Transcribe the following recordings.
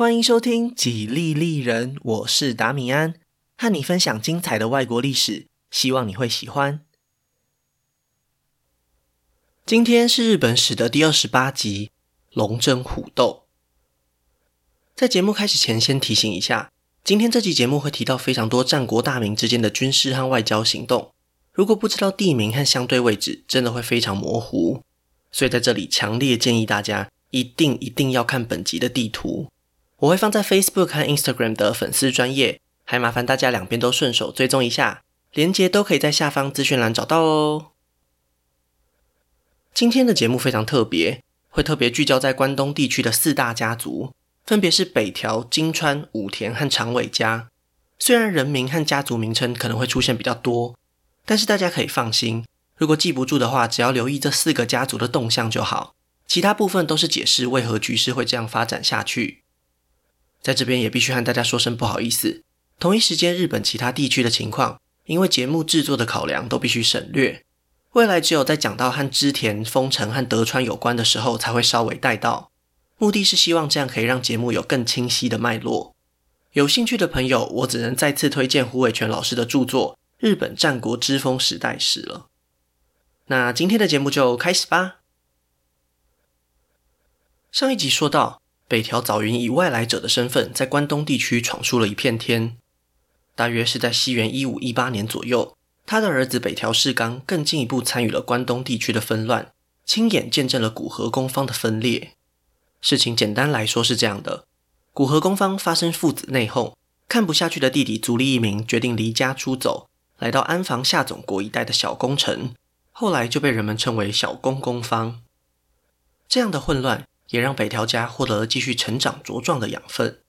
欢迎收听《几利利人》，我是达米安，和你分享精彩的外国历史，希望你会喜欢。今天是日本史的第二十八集《龙争虎斗》。在节目开始前，先提醒一下，今天这集节目会提到非常多战国大名之间的军事和外交行动，如果不知道地名和相对位置，真的会非常模糊。所以在这里强烈建议大家，一定一定要看本集的地图。我会放在 Facebook 和 Instagram 的粉丝专页，还麻烦大家两边都顺手追踪一下，连接都可以在下方资讯栏找到哦。今天的节目非常特别，会特别聚焦在关东地区的四大家族，分别是北条、今川、武田和长尾家。虽然人名和家族名称可能会出现比较多，但是大家可以放心，如果记不住的话，只要留意这四个家族的动向就好，其他部分都是解释为何局势会这样发展下去。在这边也必须和大家说声不好意思。同一时间，日本其他地区的情况，因为节目制作的考量，都必须省略。未来只有在讲到和织田、丰臣和德川有关的时候，才会稍微带到。目的是希望这样可以让节目有更清晰的脉络。有兴趣的朋友，我只能再次推荐胡伟全老师的著作《日本战国之风时代史》了。那今天的节目就开始吧。上一集说到。北条早云以外来者的身份，在关东地区闯出了一片天。大约是在西元一五一八年左右，他的儿子北条氏纲更进一步参与了关东地区的纷乱，亲眼见证了古河攻方的分裂。事情简单来说是这样的：古河攻方发生父子内讧，看不下去的弟弟足利义明决定离家出走，来到安房下总国一带的小宫城，后来就被人们称为小宫攻方。这样的混乱。也让北条家获得了继续成长茁壮的养分。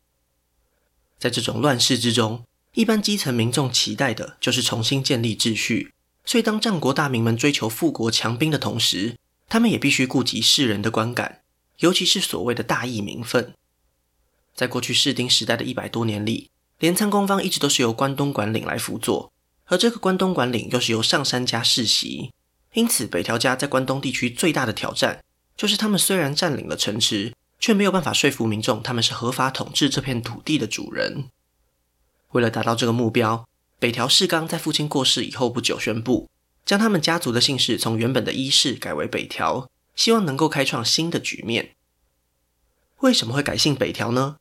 在这种乱世之中，一般基层民众期待的就是重新建立秩序。所以，当战国大名们追求富国强兵的同时，他们也必须顾及世人的观感，尤其是所谓的大义名分。在过去室町时代的一百多年里，镰仓攻方一直都是由关东管领来辅佐，而这个关东管领又是由上杉家世袭，因此北条家在关东地区最大的挑战。就是他们虽然占领了城池，却没有办法说服民众他们是合法统治这片土地的主人。为了达到这个目标，北条氏纲在父亲过世以后不久宣布，将他们家族的姓氏从原本的伊氏改为北条，希望能够开创新的局面。为什么会改姓北条呢？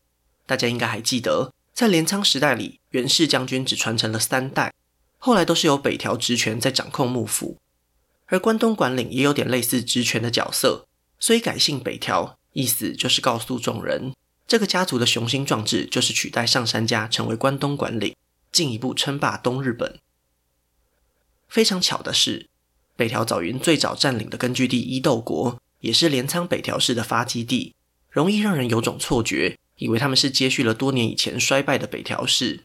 大家应该还记得，在镰仓时代里，源氏将军只传承了三代，后来都是由北条职权在掌控幕府，而关东管领也有点类似职权的角色。所以改姓北条，意思就是告诉众人，这个家族的雄心壮志就是取代上杉家成为关东管领，进一步称霸东日本。非常巧的是，北条早云最早占领的根据地伊豆国，也是镰仓北条氏的发基地，容易让人有种错觉，以为他们是接续了多年以前衰败的北条氏。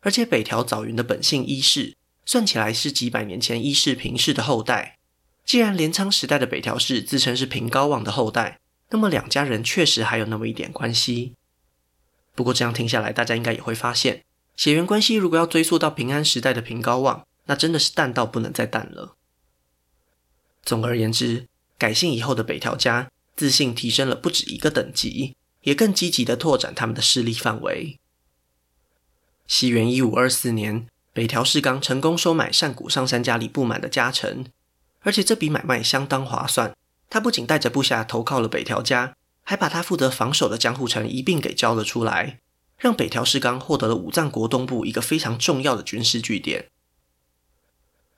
而且北条早云的本姓伊势，算起来是几百年前伊势平氏的后代。既然镰仓时代的北条氏自称是平高望的后代，那么两家人确实还有那么一点关系。不过这样听下来，大家应该也会发现，血缘关系如果要追溯到平安时代的平高望，那真的是淡到不能再淡了。总而言之，改姓以后的北条家自信提升了不止一个等级，也更积极地拓展他们的势力范围。西元一五二四年，北条氏纲成功收买上谷上杉家里不满的家臣。而且这笔买卖相当划算，他不仅带着部下投靠了北条家，还把他负责防守的江户城一并给交了出来，让北条氏纲获得了武藏国东部一个非常重要的军事据点。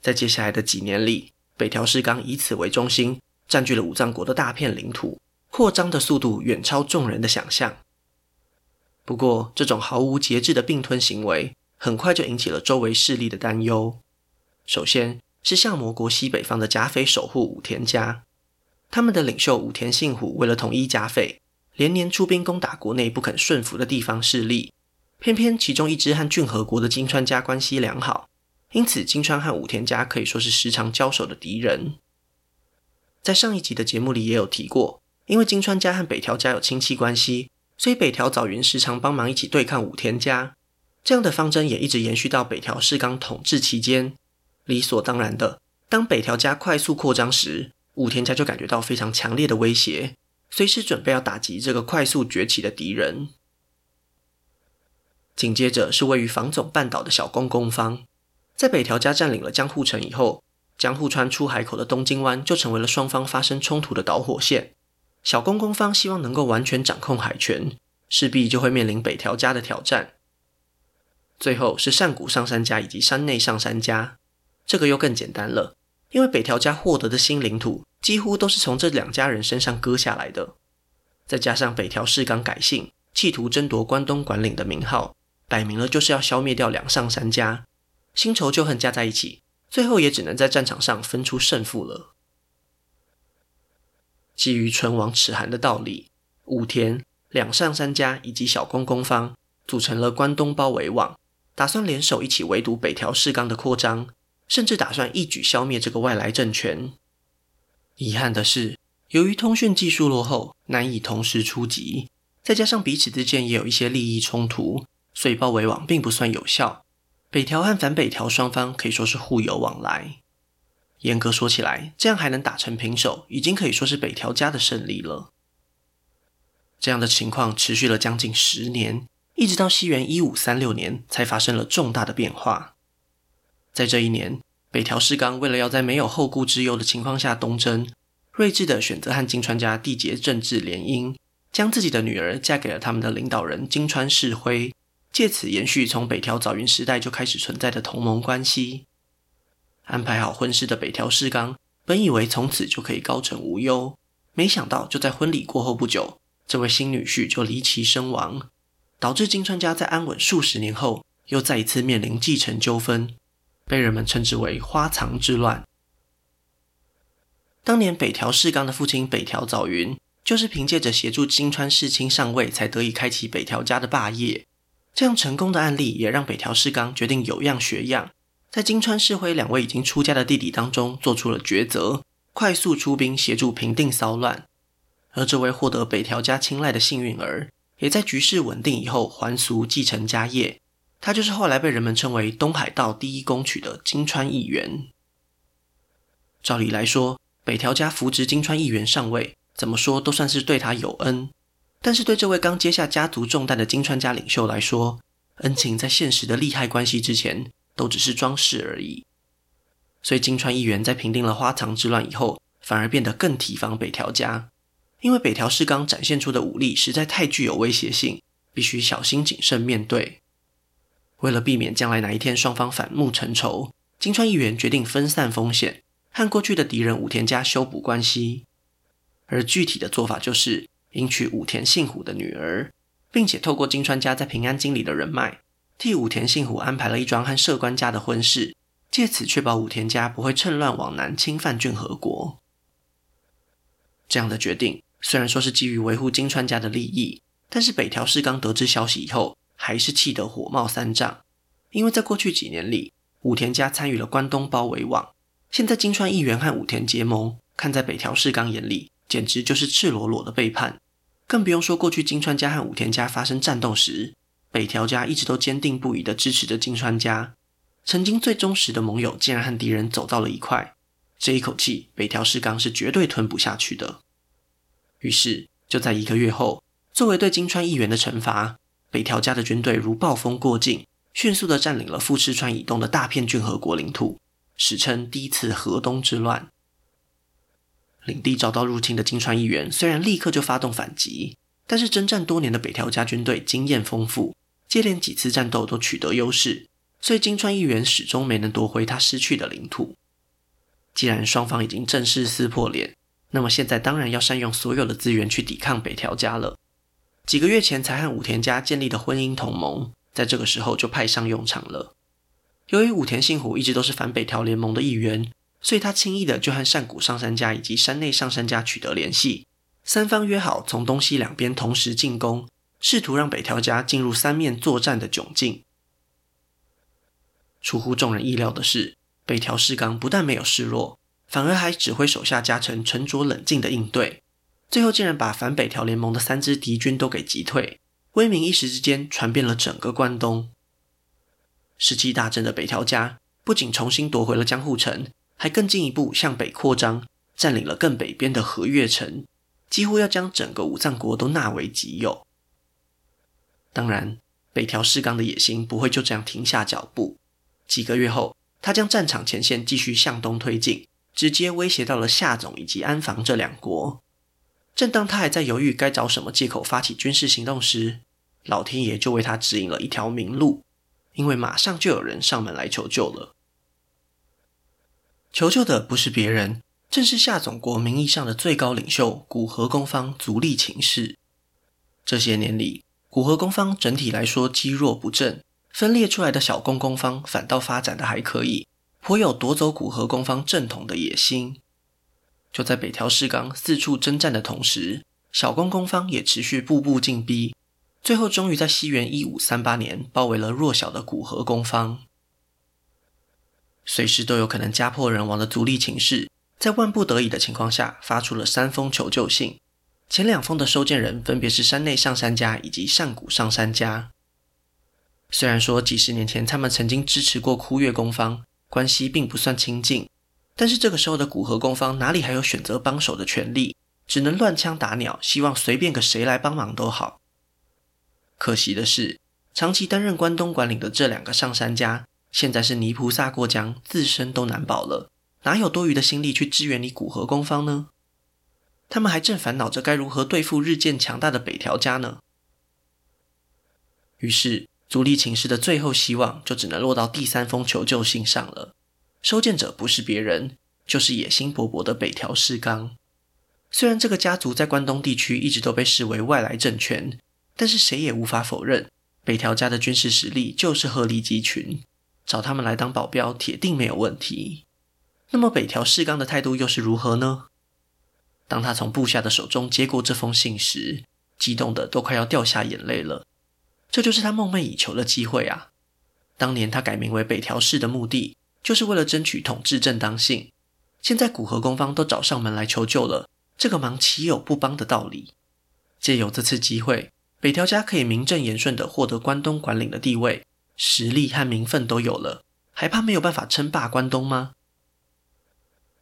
在接下来的几年里，北条氏纲以此为中心，占据了武藏国的大片领土，扩张的速度远超众人的想象。不过，这种毫无节制的并吞行为，很快就引起了周围势力的担忧。首先，是相模国西北方的甲斐守护武田家，他们的领袖武田信虎为了统一甲斐，连年出兵攻打国内不肯顺服的地方势力。偏偏其中一支和骏河国的金川家关系良好，因此金川和武田家可以说是时常交手的敌人。在上一集的节目里也有提过，因为金川家和北条家有亲戚关系，所以北条早云时常帮忙一起对抗武田家。这样的方针也一直延续到北条氏纲统治期间。理所当然的，当北条家快速扩张时，武田家就感觉到非常强烈的威胁，随时准备要打击这个快速崛起的敌人。紧接着是位于房总半岛的小公公方。在北条家占领了江户城以后，江户川出海口的东京湾就成为了双方发生冲突的导火线。小公公方希望能够完全掌控海权，势必就会面临北条家的挑战。最后是上谷上杉家以及山内上杉家，这个又更简单了，因为北条家获得的新领土几乎都是从这两家人身上割下来的。再加上北条氏纲改姓，企图争夺关东管领的名号，摆明了就是要消灭掉两上三家，新仇旧恨加在一起，最后也只能在战场上分出胜负了。基于唇亡齿寒的道理，武田、两上三家以及小公公方组成了关东包围网，打算联手一起围堵北条氏纲的扩张，甚至打算一举消灭这个外来政权。遗憾的是，由于通讯技术落后，难以同时出击，再加上彼此之间也有一些利益冲突，所以包围网并不算有效。北条和反北条双方可以说是互有往来。严格说起来，这样还能打成平手，已经可以说是北条家的胜利了。这样的情况持续了将近十年，一直到西元一五三六年才发生了重大的变化。在这一年，北条氏纲为了要在没有后顾之忧的情况下东征。睿智地选择和金川家缔结政治联姻，将自己的女儿嫁给了他们的领导人金川氏辉，借此延续从北条早云时代就开始存在的同盟关系。安排好婚事的北条氏纲本以为从此就可以高枕无忧，没想到就在婚礼过后不久，这位新女婿就离奇身亡，导致金川家在安稳数十年后又再一次面临继承纠纷，被人们称之为花藏之乱。当年北条氏纲的父亲北条早云，就是凭借着协助金川氏亲上位，才得以开启北条家的霸业。这样成功的案例，也让北条氏纲决定有样学样，在金川氏辉两位已经出家的弟弟当中做出了抉择，快速出兵协助平定骚乱。而这位获得北条家青睐的幸运儿，也在局势稳定以后还俗继承家业。他就是后来被人们称为东海道第一公取的金川义元。照理来说，北条家扶植金川义元上位，怎么说都算是对他有恩。但是对这位刚接下家族重担的金川家领袖来说，恩情在现实的利害关系之前，都只是装饰而已。所以金川义元在平定了花藏之乱以后，反而变得更提防北条家，因为北条氏纲展现出的武力实在太具有威胁性，必须小心谨慎面对。为了避免将来哪一天双方反目成仇，金川议员决定分散风险。和过去的敌人武田家修补关系，而具体的做法就是迎娶武田信虎的女儿，并且透过金川家在平安京里的人脉，替武田信虎安排了一桩和摄关家的婚事，借此确保武田家不会趁乱往南侵犯骏河国。这样的决定虽然说是基于维护金川家的利益，但是北条氏纲得知消息以后，还是气得火冒三丈，因为在过去几年里，武田家参与了关东包围网。现在金川议员和武田结盟，看在北条氏纲眼里，简直就是赤裸裸的背叛。更不用说过去金川家和武田家发生战斗时，北条家一直都坚定不移地支持着金川家。曾经最忠实的盟友，竟然和敌人走到了一块，这一口气，北条氏纲是绝对吞不下去的。于是，就在一个月后，作为对金川议员的惩罚，北条家的军队如暴风过境，迅速地占领了富士川以东的大片骏河国领土。史称第一次河东之乱。领地遭到入侵的金川义元虽然立刻就发动反击，但是征战多年的北条家军队经验丰富，接连几次战斗都取得优势，所以金川义元始终没能夺回他失去的领土。既然双方已经正式撕破脸，那么现在当然要善用所有的资源去抵抗北条家了。几个月前才和武田家建立的婚姻同盟，在这个时候就派上用场了。由于武田信虎一直都是反北条联盟的一员，所以他轻易的就和上谷上山家以及山内上山家取得联系，三方约好从东西两边同时进攻，试图让北条家进入三面作战的窘境。出乎众人意料的是，北条氏纲不但没有示弱，反而还指挥手下家臣沉着冷静的应对，最后竟然把反北条联盟的三支敌军都给击退，威名一时之间传遍了整个关东。士气大振的北条家不仅重新夺回了江户城，还更进一步向北扩张，占领了更北边的和乐城，几乎要将整个武藏国都纳为己有。当然，北条氏纲的野心不会就这样停下脚步。几个月后，他将战场前线继续向东推进，直接威胁到了夏总以及安房这两国。正当他还在犹豫该找什么借口发起军事行动时，老天爷就为他指引了一条明路，因为马上就有人上门来求救了。求救的不是别人，正是夏总国名义上的最高领袖古河公方足利晴氏。这些年里，古河公方整体来说积弱不振，分裂出来的小公公方反倒发展得还可以，颇有夺走古河公方正统的野心。就在北条氏纲四处征战的同时，小公公方也持续步步进逼。最后，终于在西元一五三八年包围了弱小的古河公方。随时都有可能家破人亡的足利晴氏，在万不得已的情况下，发出了三封求救信。前两封的收件人分别是山内上杉家以及上谷上杉家。虽然说几十年前他们曾经支持过枯月公方，关系并不算亲近，但是这个时候的古河公方哪里还有选择帮手的权利？只能乱枪打鸟，希望随便个谁来帮忙都好。可惜的是，长期担任关东管领的这两个上山家，现在是泥菩萨过江，自身都难保了，哪有多余的心力去支援你古河公方呢？他们还正烦恼着该如何对付日渐强大的北条家呢。于是，足利晴氏的最后希望就只能落到第三封求救信上了。收件者不是别人，就是野心勃勃的北条氏纲。虽然这个家族在关东地区一直都被视为外来政权。但是谁也无法否认，北条家的军事实力就是鹤立鸡群，找他们来当保镖，铁定没有问题。那么北条氏纲的态度又是如何呢？当他从部下的手中接过这封信时，激动的都快要掉下眼泪了。这就是他梦寐以求的机会啊！当年他改名为北条氏的目的，就是为了争取统治正当性。现在古河公方都找上门来求救了，这个忙岂有不帮的道理？借由这次机会。北条家可以名正言顺地获得关东管领的地位，实力和名分都有了，还怕没有办法称霸关东吗？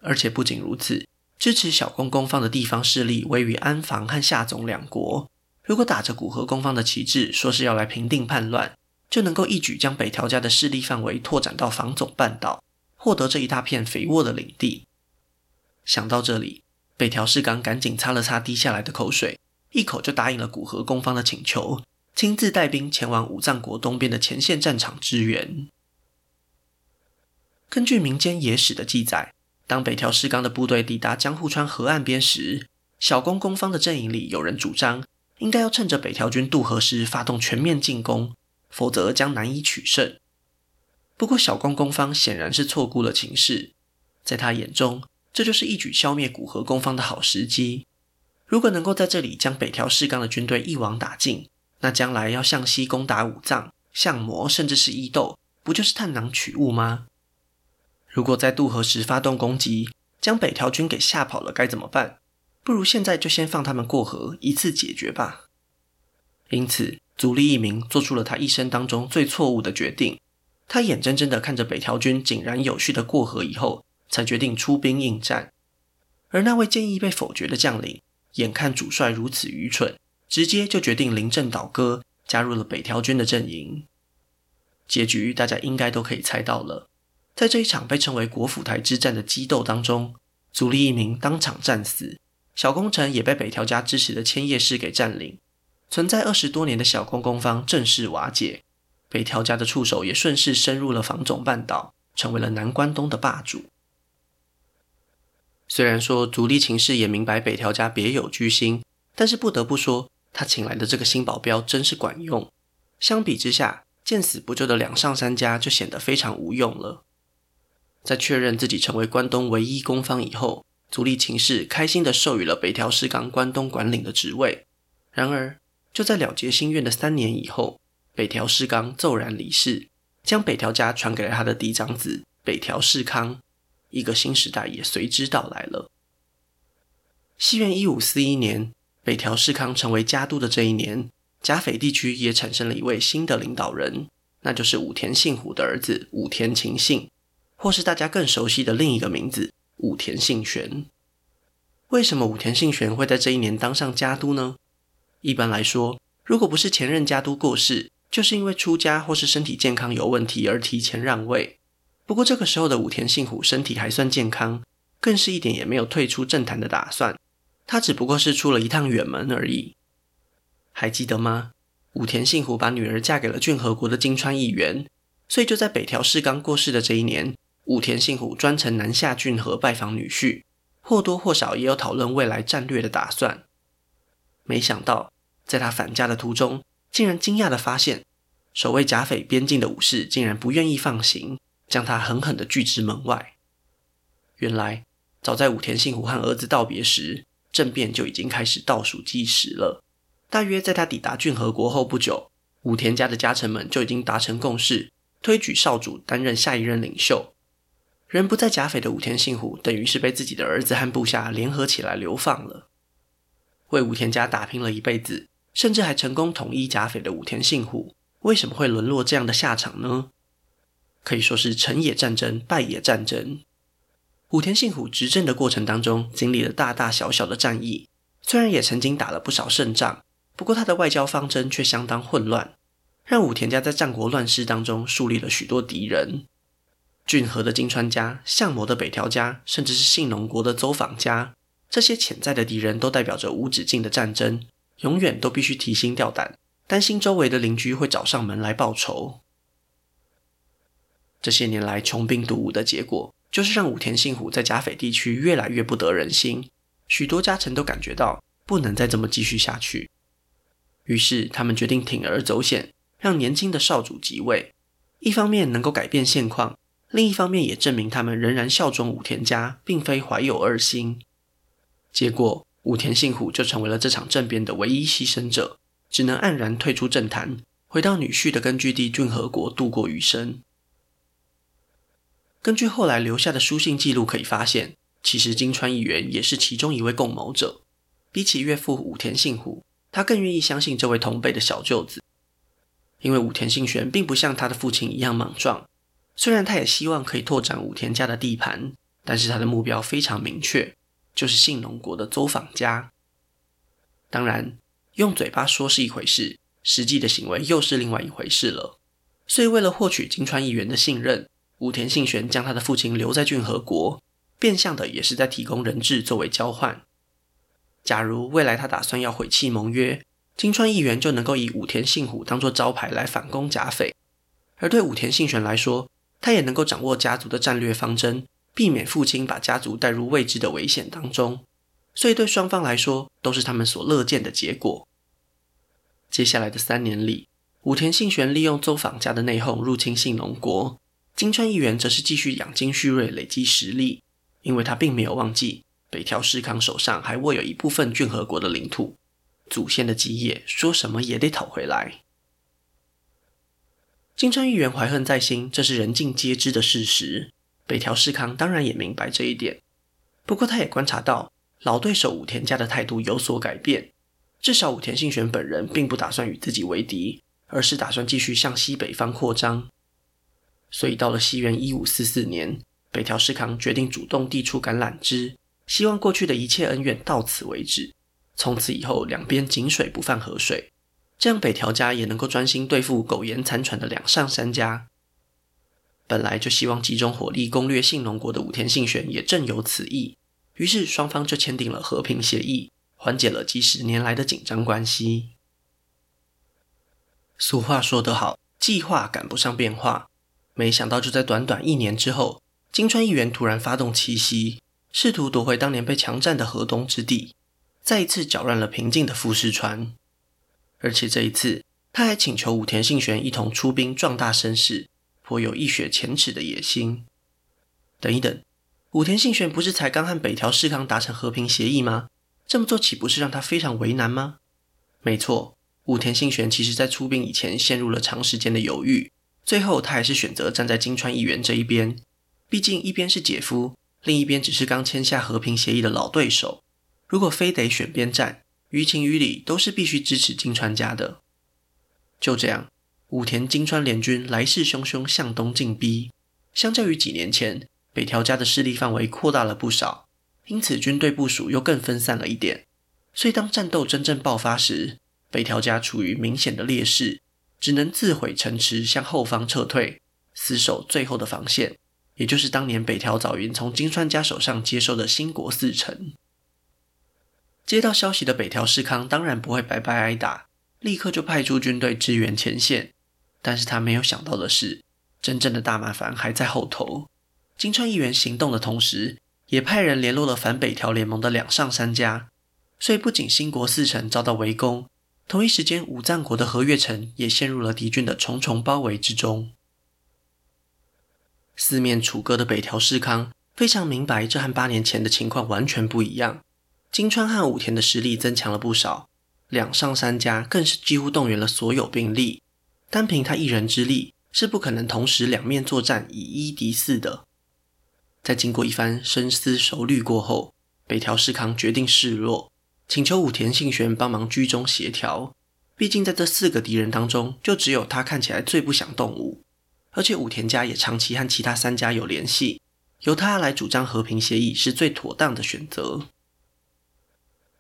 而且不仅如此，支持小公公方的地方势力位于安房和下总两国，如果打着古河公方的旗帜，说是要来平定叛乱，就能够一举将北条家的势力范围拓展到房总半岛，获得这一大片肥沃的领地。想到这里，北条氏纲赶紧擦了擦滴下来的口水。一口就答应了古河公方的请求，亲自带兵前往武藏国东边的前线战场支援。根据民间野史的记载，当北条氏纲的部队抵达江户川河岸边时，小公公方的阵营里有人主张，应该要趁着北条军渡河时发动全面进攻，否则将难以取胜。不过，小公公方显然是错估了情势，在他眼中，这就是一举消灭古河公方的好时机。如果能够在这里将北条氏纲的军队一网打尽，那将来要向西攻打武藏、相模，甚至是伊豆，不就是探囊取物吗？如果在渡河时发动攻击，将北条军给吓跑了，该怎么办？不如现在就先放他们过河，一次解决吧。因此，足利义明做出了他一生当中最错误的决定。他眼睁睁地看着北条军井然有序地过河以后，才决定出兵应战。而那位建议被否决的将领，眼看主帅如此愚蠢，直接就决定临阵倒戈，加入了北条军的阵营。结局大家应该都可以猜到了，在这一场被称为国府台之战的激斗当中，足利义明当场战死，小公城也被北条家支持的千叶氏给占领，存在二十多年的小公公方正式瓦解，北条家的触手也顺势深入了房总半岛，成为了南关东的霸主。虽然说足利晴氏也明白北条家别有居心，但是不得不说，他请来的这个新保镖真是管用。相比之下，见死不救的两上三家就显得非常无用了。在确认自己成为关东唯一公方以后，足利晴氏开心地授予了北条氏纲关东管领的职位。然而，就在了结心愿的三年以后，北条氏纲骤然离世，将北条家传给了他的嫡长子北条氏康。一个新时代也随之到来了。西元一五四一年，北条氏康成为家督的这一年，甲斐地区也产生了一位新的领导人，那就是武田信虎的儿子武田晴信，或是大家更熟悉的另一个名字武田信玄。为什么武田信玄会在这一年当上家督呢？一般来说，如果不是前任家督过世，就是因为出家或是身体健康有问题而提前让位。不过这个时候的武田信虎身体还算健康，更是一点也没有退出政坛的打算。他只不过是出了一趟远门而已。还记得吗？武田信虎把女儿嫁给了骏河国的金川议员，所以就在北条氏纲过世的这一年，武田信虎专程南下骏河拜访女婿，或多或少也有讨论未来战略的打算。没想到，在他返家的途中，竟然惊讶地发现，守卫甲斐边境的武士竟然不愿意放行，将他狠狠地拒之门外。原来，早在武田信虎和儿子道别时，政变就已经开始倒数计时了。大约在他抵达骏河国后不久，武田家的家臣们就已经达成共识，推举少主担任下一任领袖。人不在甲斐的武田信虎，等于是被自己的儿子和部下联合起来流放了。为武田家打拼了一辈子，甚至还成功统一甲斐的武田信虎，为什么会沦落这样的下场呢？可以说是成也战争，败也战争。武田信虎执政的过程当中，经历了大大小小的战役，虽然也曾经打了不少胜仗，不过他的外交方针却相当混乱，让武田家在战国乱世当中树立了许多敌人。骏河的金川家、相模的北条家，甚至是信浓国的邹访家。这些潜在的敌人都代表着无止境的战争，永远都必须提心吊胆，担心周围的邻居会找上门来报仇。这些年来穷兵黩武的结果，就是让武田信虎在甲斐地区越来越不得人心。许多家臣都感觉到不能再这么继续下去，于是他们决定铤而走险，让年轻的少主即位。一方面能够改变现况，另一方面也证明他们仍然效忠武田家，并非怀有二心。结果，武田信虎就成为了这场政变的唯一牺牲者，只能黯然退出政坛，回到女婿的根据地骏河国度过余生。根据后来留下的书信记录可以发现，其实金川议员也是其中一位共谋者。比起岳父武田信虎，他更愿意相信这位同辈的小舅子，因为武田信玄并不像他的父亲一样莽撞，虽然他也希望可以拓展武田家的地盘，但是他的目标非常明确。就是信浓国的走访家。当然，用嘴巴说是一回事，实际的行为又是另外一回事了。所以，为了获取金川议员的信任，武田信玄将他的父亲留在骏河国，变相的也是在提供人质作为交换。假如未来他打算要毁弃盟约，金川议员就能够以武田信虎当做招牌来反攻甲斐；而对武田信玄来说，他也能够掌握家族的战略方针。避免父亲把家族带入未知的危险当中，所以对双方来说都是他们所乐见的结果。接下来的三年里，武田信玄利用邹访家的内讧入侵信浓国，金川义元则是继续养精蓄锐，累积实力，因为他并没有忘记北条氏康手上还握有一部分骏河国的领土，祖先的基业说什么也得讨回来。金川义元怀恨在心，这是人尽皆知的事实。北条氏康当然也明白这一点，不过他也观察到老对手武田家的态度有所改变，至少武田信玄本人并不打算与自己为敌，而是打算继续向西北方扩张。所以到了西元一五四四年，北条氏康决定主动递出橄榄枝，希望过去的一切恩怨到此为止，从此以后两边井水不犯河水，这样北条家也能够专心对付苟延残喘的两上三家。本来就希望集中火力攻略信浓国的武田信玄也正有此意，于是双方就签订了和平协议，缓解了几十年来的紧张关系。俗话说得好，计划赶不上变化。没想到就在短短一年之后，金川议员突然发动奇袭，试图夺回当年被强占的河东之地，再一次搅乱了平静的富士川。而且这一次，他还请求武田信玄一同出兵壮大声势。颇有一雪前耻的野心。等一等，武田信玄不是才刚和北条氏康达成和平协议吗？这么做岂不是让他非常为难吗？没错，武田信玄其实在出兵以前陷入了长时间的犹豫，最后他还是选择站在金川义元这一边。毕竟一边是姐夫，另一边只是刚签下和平协议的老对手。如果非得选边站，于情于理都是必须支持金川家的。就这样。武田金川联军来势汹汹向东进逼，相较于几年前，北条家的势力范围扩大了不少，因此军队部署又更分散了一点。所以当战斗真正爆发时，北条家处于明显的劣势，只能自毁城池，向后方撤退，死守最后的防线，也就是当年北条早云从金川家手上接收的新国四城。接到消息的北条氏康当然不会白白挨打，立刻就派出军队支援前线。但是他没有想到的是，真正的大麻烦还在后头。金川议员行动的同时，也派人联络了反北条联盟的两上三家，所以不仅新国四城遭到围攻，同一时间武藏国的和月城也陷入了敌军的重重包围之中。四面楚歌的北条氏康非常明白，这和八年前的情况完全不一样。金川和武田的实力增强了不少，两上三家更是几乎动员了所有兵力，单凭他一人之力是不可能同时两面作战以一敌四的。在经过一番深思熟虑过后，北条氏康决定示弱，请求武田信玄帮忙居中协调。毕竟在这四个敌人当中，就只有他看起来最不想动武，而且武田家也长期和其他三家有联系，由他来主张和平协议是最妥当的选择。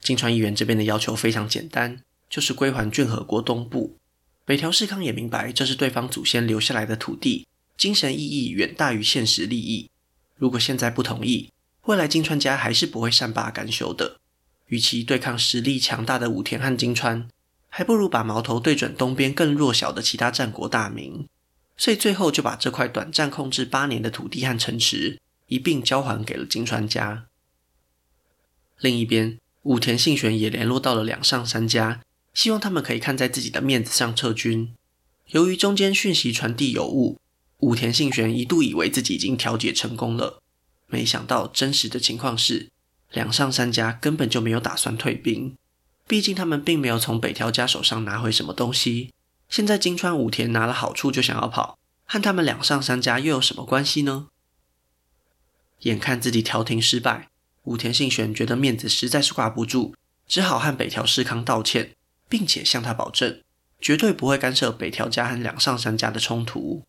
金川议员这边的要求非常简单，就是归还骏河国东部。北条氏康也明白，这是对方祖先留下来的土地，精神意义远大于现实利益。如果现在不同意，未来金川家还是不会善罢甘休的。与其对抗实力强大的武田和金川，还不如把矛头对准东边更弱小的其他战国大名。所以最后就把这块短暂控制八年的土地和城池一并交还给了金川家。另一边。武田信玄也联络到了两上三家，希望他们可以看在自己的面子上撤军。由于中间讯息传递有误，武田信玄一度以为自己已经调解成功了，没想到真实的情况是，两上三家根本就没有打算退兵。毕竟他们并没有从北条家手上拿回什么东西，现在金川武田拿了好处就想要跑，和他们两上三家又有什么关系呢？眼看自己调停失败。武田信玄觉得面子实在是挂不住，只好和北条氏康道歉，并且向他保证，绝对不会干涉北条家和两上三家的冲突。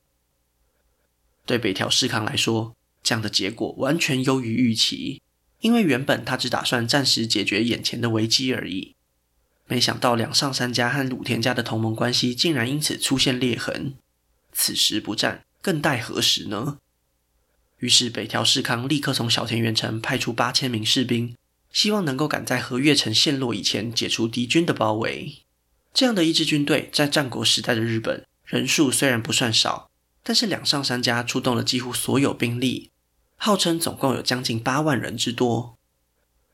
对北条氏康来说，这样的结果完全优于预期，因为原本他只打算暂时解决眼前的危机而已。没想到两上三家和武田家的同盟关系竟然因此出现裂痕，此时不战，更待何时呢？于是，北条氏康立刻从小田原城派出八千名士兵，希望能够赶在和月城陷落以前解除敌军的包围。这样的一支军队，在战国时代的日本，人数虽然不算少，但是两上三家出动了几乎所有兵力，号称总共有将近八万人之多。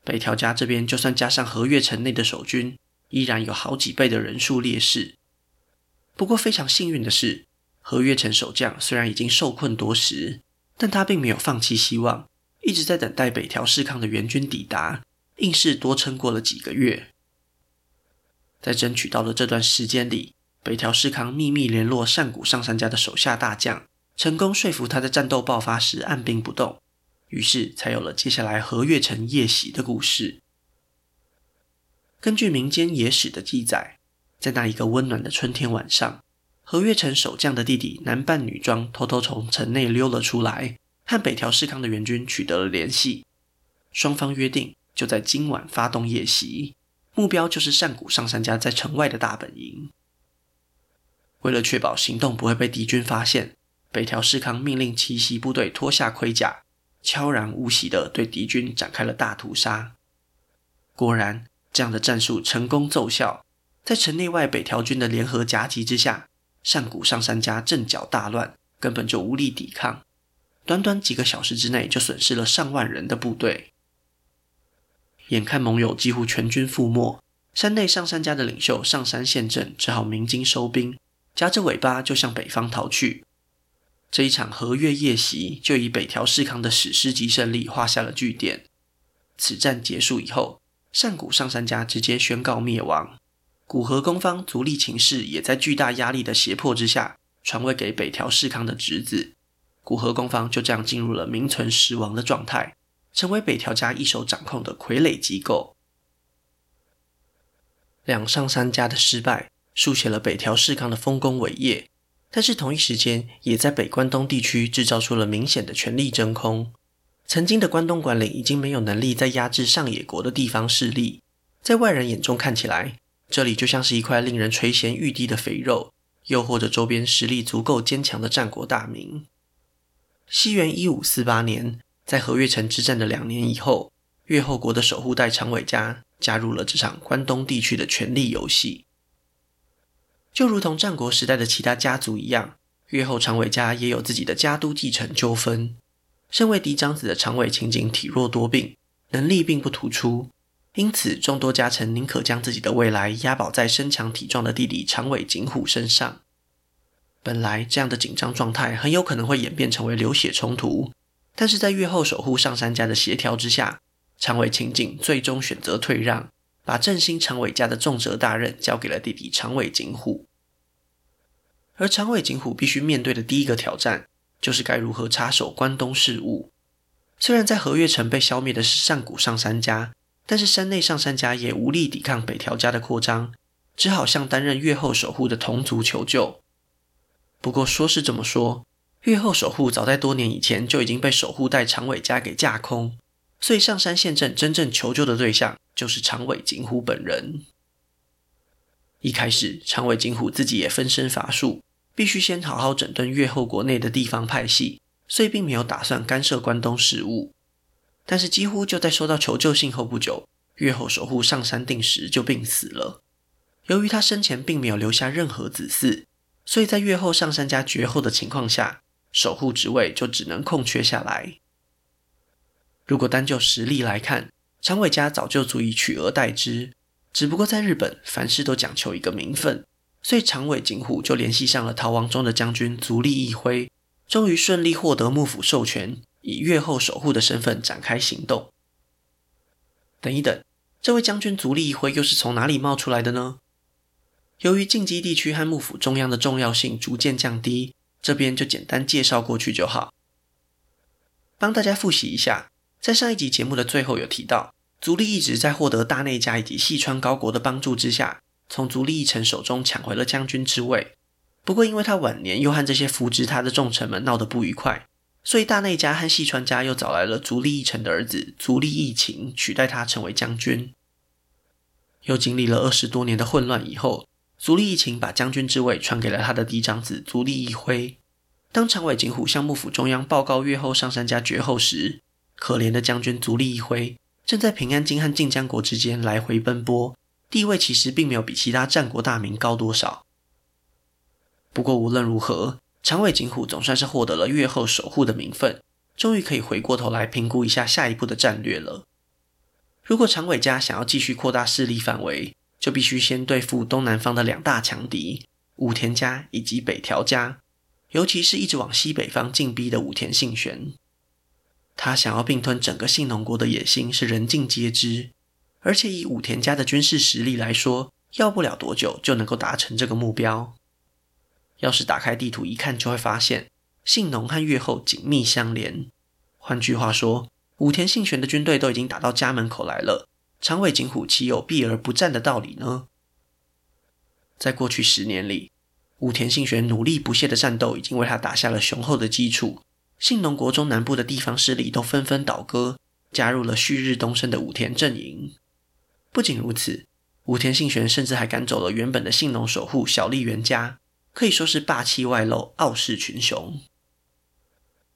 北条家这边，就算加上和月城内的守军，依然有好几倍的人数劣势。不过，非常幸运的是，和月城守将虽然已经受困多时。但他并没有放弃希望，一直在等待北条氏康的援军抵达，硬是多撑过了几个月。在争取到的这段时间里，北条氏康秘密联络上谷上杉家的手下大将，成功说服他在战斗爆发时按兵不动，于是才有了接下来和月城夜袭的故事。根据民间野史的记载，在那一个温暖的春天晚上。和月城守将的弟弟男扮女装，偷偷从城内溜了出来，和北条氏康的援军取得了联系。双方约定就在今晚发动夜袭，目标就是上谷上杉家在城外的大本营。为了确保行动不会被敌军发现，北条氏康命令奇袭部队脱下盔甲，悄然无息地对敌军展开了大屠杀。果然，这样的战术成功奏效，在城内外北条军的联合夹击之下。上谷上杉家阵脚大乱，根本就无力抵抗。短短几个小时之内，就损失了上万人的部队。眼看盟友几乎全军覆没，山内上杉家的领袖上杉宪政只好鸣金收兵，夹着尾巴就向北方逃去。这一场和月夜袭就以北条氏康的史诗级胜利画下了句点。此战结束以后，上谷上杉家直接宣告灭亡。古河攻方足利晴氏也在巨大压力的胁迫之下，传位给北条氏康的侄子。古河攻方就这样进入了名存实亡的状态，成为北条家一手掌控的傀儡机构。两上三家的失败，书写了北条氏康的丰功伟业，但是同一时间，也在北关东地区制造出了明显的权力真空。曾经的关东管领已经没有能力再压制上野国的地方势力，在外人眼中看起来。这里就像是一块令人垂涎欲滴的肥肉，又或者周边实力足够坚强的战国大名。西元一五四八年，在和越城之战的两年以后，越后国的守护代长尾家加入了这场关东地区的权力游戏。就如同战国时代的其他家族一样，越后长尾家也有自己的家督继承纠纷。身为嫡长子的长尾晴景体弱多病，能力并不突出，因此众多家臣宁可将自己的未来押宝在身强体壮的弟弟长尾景虎身上。本来这样的紧张状态很有可能会演变成为流血冲突，但是在越后守护上三家的协调之下，长尾晴景最终选择退让，把振兴长尾家的重责大任交给了弟弟长尾景虎。而长尾景虎必须面对的第一个挑战，就是该如何插手关东事务。虽然在和越城被消灭的是上古上三家，但是山内上三家也无力抵抗北条家的扩张，只好向担任越后守护的同族求救。不过说是这么说，越后守护早在多年以前就已经被守护代长尾家给架空。所以上山宪政真正求救的对象就是长尾景虎本人。一开始，长尾景虎自己也分身乏术，必须先好好整顿越后国内的地方派系，所以并没有打算干涉关东事务。但是，几乎就在收到求救信后不久，越后守护上山定时就病死了。由于他生前并没有留下任何子嗣，所以在越后上山家绝后的情况下，守护职位就只能空缺下来。如果单就实力来看，长尾家早就足以取而代之。只不过在日本，凡事都讲求一个名分，所以长尾景虎就联系上了逃亡中的将军足利义辉，终于顺利获得幕府授权，以越后守护的身份展开行动。等一等，这位将军足利义辉又是从哪里冒出来的呢？由于近畿地区和幕府中央的重要性逐渐降低，这边就简单介绍过去就好，帮大家复习一下。在上一集节目的最后有提到，足利义直在获得大内家以及细川高国的帮助之下，从足利义澄手中抢回了将军之位。不过，因为他晚年又和这些扶植他的重臣们闹得不愉快，所以大内家和细川家又找来了足利义澄的儿子足利义晴取代他成为将军。又经历了二十多年的混乱以后，足利义晴把将军之位传给了他的嫡长子足利义辉。当长尾景虎向幕府中央报告越后上杉家绝后时，可怜的将军足利义辉正在平安京和近江国之间来回奔波，地位其实并没有比其他战国大名高多少。不过无论如何，长尾景虎总算是获得了越后守护的名分，终于可以回过头来评估一下下一步的战略了。如果长尾家想要继续扩大势力范围，就必须先对付东南方的两大强敌武田家以及北条家，尤其是一直往西北方进逼的武田信玄。他想要并吞整个信浓国的野心是人尽皆知，而且以武田家的军事实力来说，要不了多久就能够达成这个目标。要是打开地图一看，就会发现信浓和越后紧密相连。换句话说，武田信玄的军队都已经打到家门口来了，长尾景虎岂有避而不战的道理呢？在过去十年里，武田信玄努力不懈的战斗已经为他打下了雄厚的基础。信浓国中南部的地方势力都纷纷倒戈，加入了旭日东升的武田阵营。不仅如此，武田信玄甚至还赶走了原本的信浓守护小笠原家，可以说是霸气外露，傲视群雄。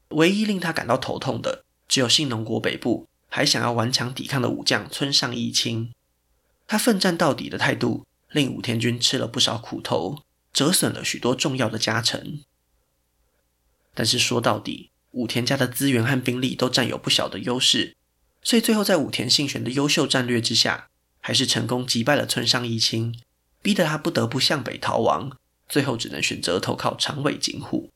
唯一令他感到头痛的，只有信浓国北部还想要顽强抵抗的武将村上义清。他奋战到底的态度，令武田军吃了不少苦头，折损了许多重要的家臣。但是说到底，武田家的资源和兵力都占有不小的优势，所以最后在武田信玄的优秀战略之下，还是成功击败了村上义清，逼得他不得不向北逃亡，最后只能选择投靠长尾景虎。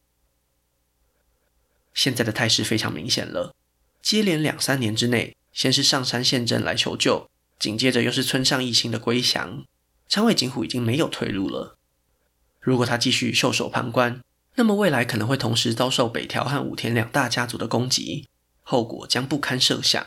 现在的态势非常明显了，接连两三年之内，先是上杉宪政来求救，紧接着又是村上义清的归降，长尾景虎已经没有退路了。如果他继续袖手旁观，那么未来可能会同时遭受北条和武田两大家族的攻击，后果将不堪设想。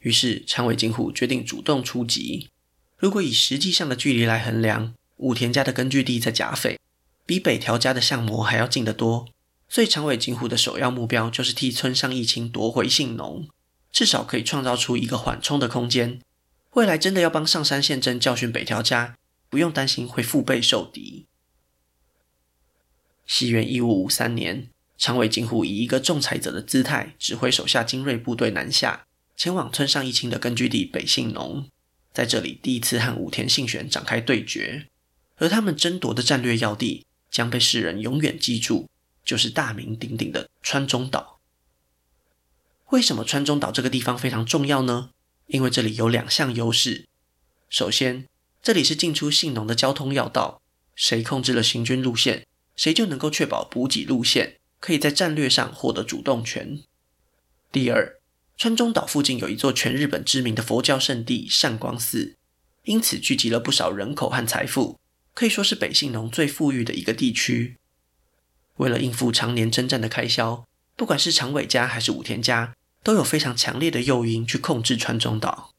于是长尾景虎决定主动出击。如果以实际上的距离来衡量，武田家的根据地在甲斐，比北条家的相模还要近得多。所以长尾景虎的首要目标就是替村上义清夺回信浓，至少可以创造出一个缓冲的空间。未来真的要帮上杉宪政教训北条家，不用担心会腹背受敌。西元一五五三年，长尾景虎以一个仲裁者的姿态，指挥手下精锐部队南下，前往村上义清的根据地北信浓，在这里第一次和武田信玄展开对决。而他们争夺的战略要地，将被世人永远记住，就是大名鼎鼎的川中岛。为什么川中岛这个地方非常重要呢？因为这里有两项优势。首先，这里是进出信浓的交通要道。谁控制了行军路线，谁就能够确保补给路线，可以在战略上获得主动权。第二，川中岛附近有一座全日本知名的佛教圣地善光寺，因此聚集了不少人口和财富，可以说是北信浓最富裕的一个地区。为了应付常年征战的开销，不管是长尾家还是武田家，都有非常强烈的诱因去控制川中岛。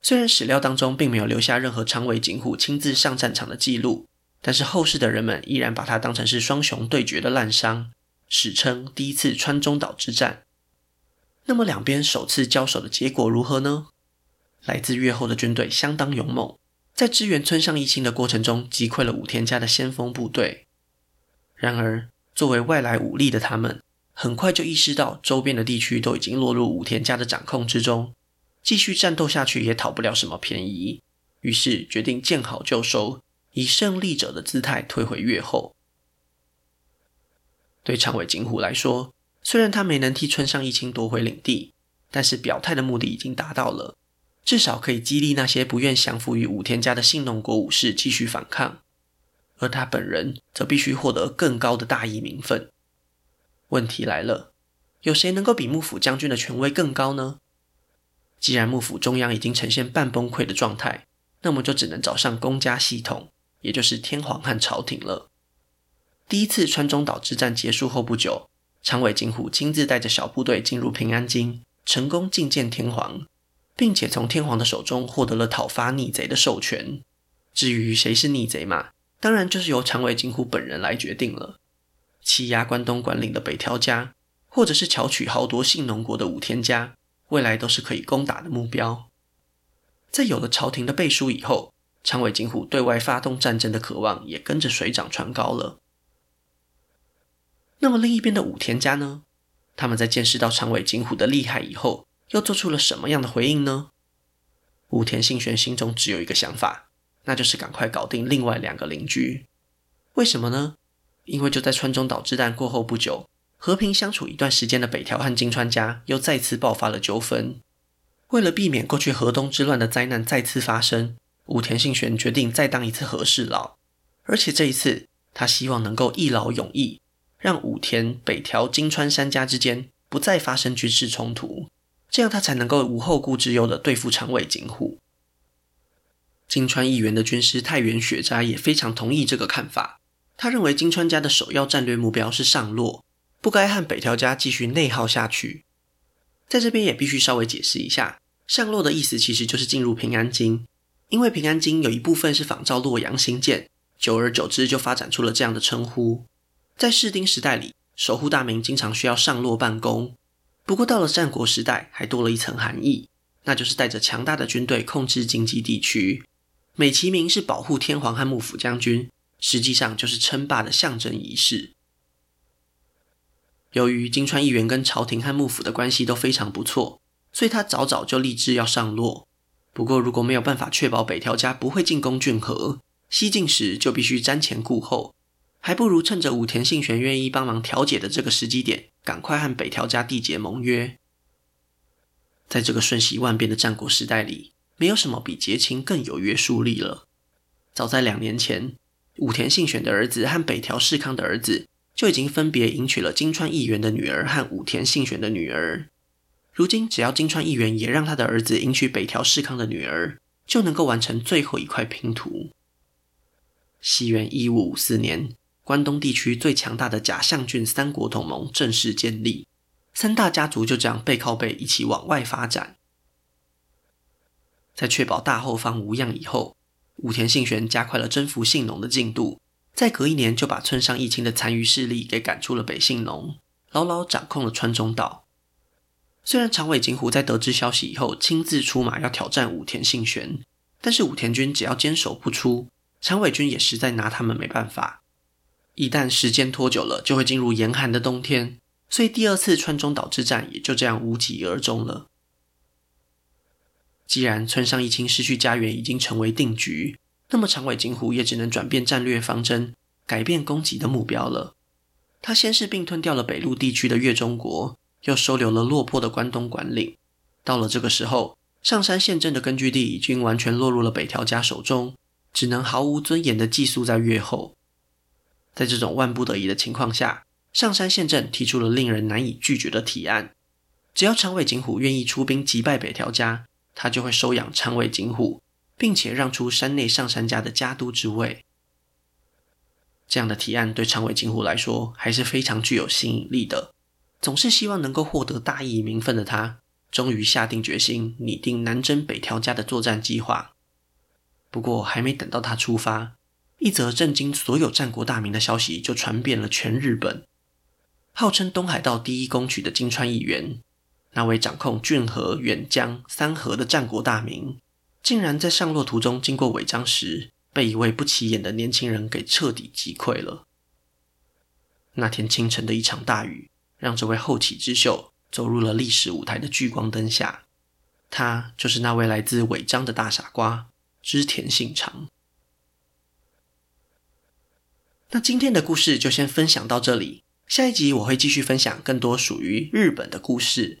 虽然史料当中并没有留下任何长尾景虎亲自上战场的记录，但是后世的人们依然把它当成是双雄对决的滥觴，史称第一次川中岛之战。那么两边首次交手的结果如何呢？来自越后的军队相当勇猛，在支援村上义清的过程中击溃了武田家的先锋部队。然而，作为外来武力的他们，很快就意识到周边的地区都已经落入武田家的掌控之中。继续战斗下去也讨不了什么便宜，于是决定见好就收，以胜利者的姿态退回越后。对长尾景虎来说，虽然他没能替村上义清夺回领地，但是表态的目的已经达到了，至少可以激励那些不愿降服于武田家的信浓国武士继续反抗，而他本人则必须获得更高的大义名分。问题来了，有谁能够比幕府将军的权威更高呢？既然幕府中央已经呈现半崩溃的状态，那么就只能找上公家系统，也就是天皇和朝廷了。第一次川中岛之战结束后不久，长尾景虎亲自带着小部队进入平安京，成功觐见天皇，并且从天皇的手中获得了讨伐逆贼的授权。至于谁是逆贼嘛，当然就是由长尾景虎本人来决定了。欺压关东管领的北条家，或者是巧取豪夺信浓国的武田家。未来都是可以攻打的目标。在有了朝廷的背书以后，长尾景虎对外发动战争的渴望也跟着水涨船高了。那么另一边的武田家呢？他们在见识到长尾景虎的厉害以后，又做出了什么样的回应呢？武田信玄心中只有一个想法，那就是赶快搞定另外两个邻居。为什么呢？因为就在川中岛之战过后不久。和平相处一段时间的北条和金川家又再次爆发了纠纷。为了避免过去河东之乱的灾难再次发生，武田信玄决定再当一次和事佬，而且这一次他希望能够一劳永逸，让武田、北条、金川三家之间不再发生军事冲突，这样他才能够无后顾之忧地对付长尾景虎。金川义元的军师太原雪斋也非常同意这个看法，他认为金川家的首要战略目标是上洛。不该和北条家继续内耗下去。在这边也必须稍微解释一下，上洛的意思其实就是进入平安京，因为平安京有一部分是仿照洛阳兴建，久而久之就发展出了这样的称呼。在室町时代里，守护大名经常需要上洛办公。不过到了战国时代，还多了一层含义，那就是带着强大的军队控制经济地区，美其名是保护天皇和幕府将军，实际上就是称霸的象征仪式。由于金川议员跟朝廷和幕府的关系都非常不错，所以他早早就立志要上洛。不过，如果没有办法确保北条家不会进攻骏河，西进时就必须瞻前顾后，还不如趁着武田信玄愿意帮忙调解的这个时机点，赶快和北条家缔结盟约。在这个瞬息万变的战国时代里，没有什么比结亲更有约束力了。早在两年前，武田信玄的儿子和北条氏康的儿子。就已经分别迎娶了金川议员的女儿和武田信玄的女儿。如今，只要金川议员也让他的儿子迎娶北条氏康的女儿，就能够完成最后一块拼图。西元一五五四年，关东地区最强大的甲相郡三国同盟正式建立，三大家族就这样背靠背一起往外发展。在确保大后方无恙以后，武田信玄加快了征服信浓的进度。再隔一年，就把村上义清的残余势力给赶出了北信浓，牢牢掌控了川中岛。虽然长尾景虎在得知消息以后亲自出马要挑战武田信玄，但是武田军只要坚守不出，长尾军也实在拿他们没办法。一旦时间拖久了，就会进入严寒的冬天，所以第二次川中岛之战也就这样无疾而终了。既然村上一清失去家园已经成为定局，那么长尾景虎也只能转变战略方针，改变攻击的目标了。他先是并吞掉了北陆地区的越中国，又收留了落魄的关东管领。到了这个时候，上杉宪政的根据地已经完全落入了北条家手中，只能毫无尊严地寄宿在越后。在这种万不得已的情况下，上杉宪政提出了令人难以拒绝的提案：只要长尾景虎愿意出兵击败北条家，他就会收养长尾景虎。并且让出山内上杉家的家督之位，这样的提案对长尾景虎来说还是非常具有吸引力的。总是希望能够获得大义名分的他，终于下定决心拟定南征北条家的作战计划。不过，还没等到他出发，一则震惊所有战国大名的消息就传遍了全日本。号称东海道第一攻取的金川义元，那位掌控骏河、远江三河的战国大名。竟然在上洛途中经过尾张时，被一位不起眼的年轻人给彻底击溃了。那天清晨的一场大雨，让这位后起之秀走入了历史舞台的聚光灯下。他就是那位来自尾张的大傻瓜织田信长。那今天的故事就先分享到这里，下一集我会继续分享更多属于日本的故事。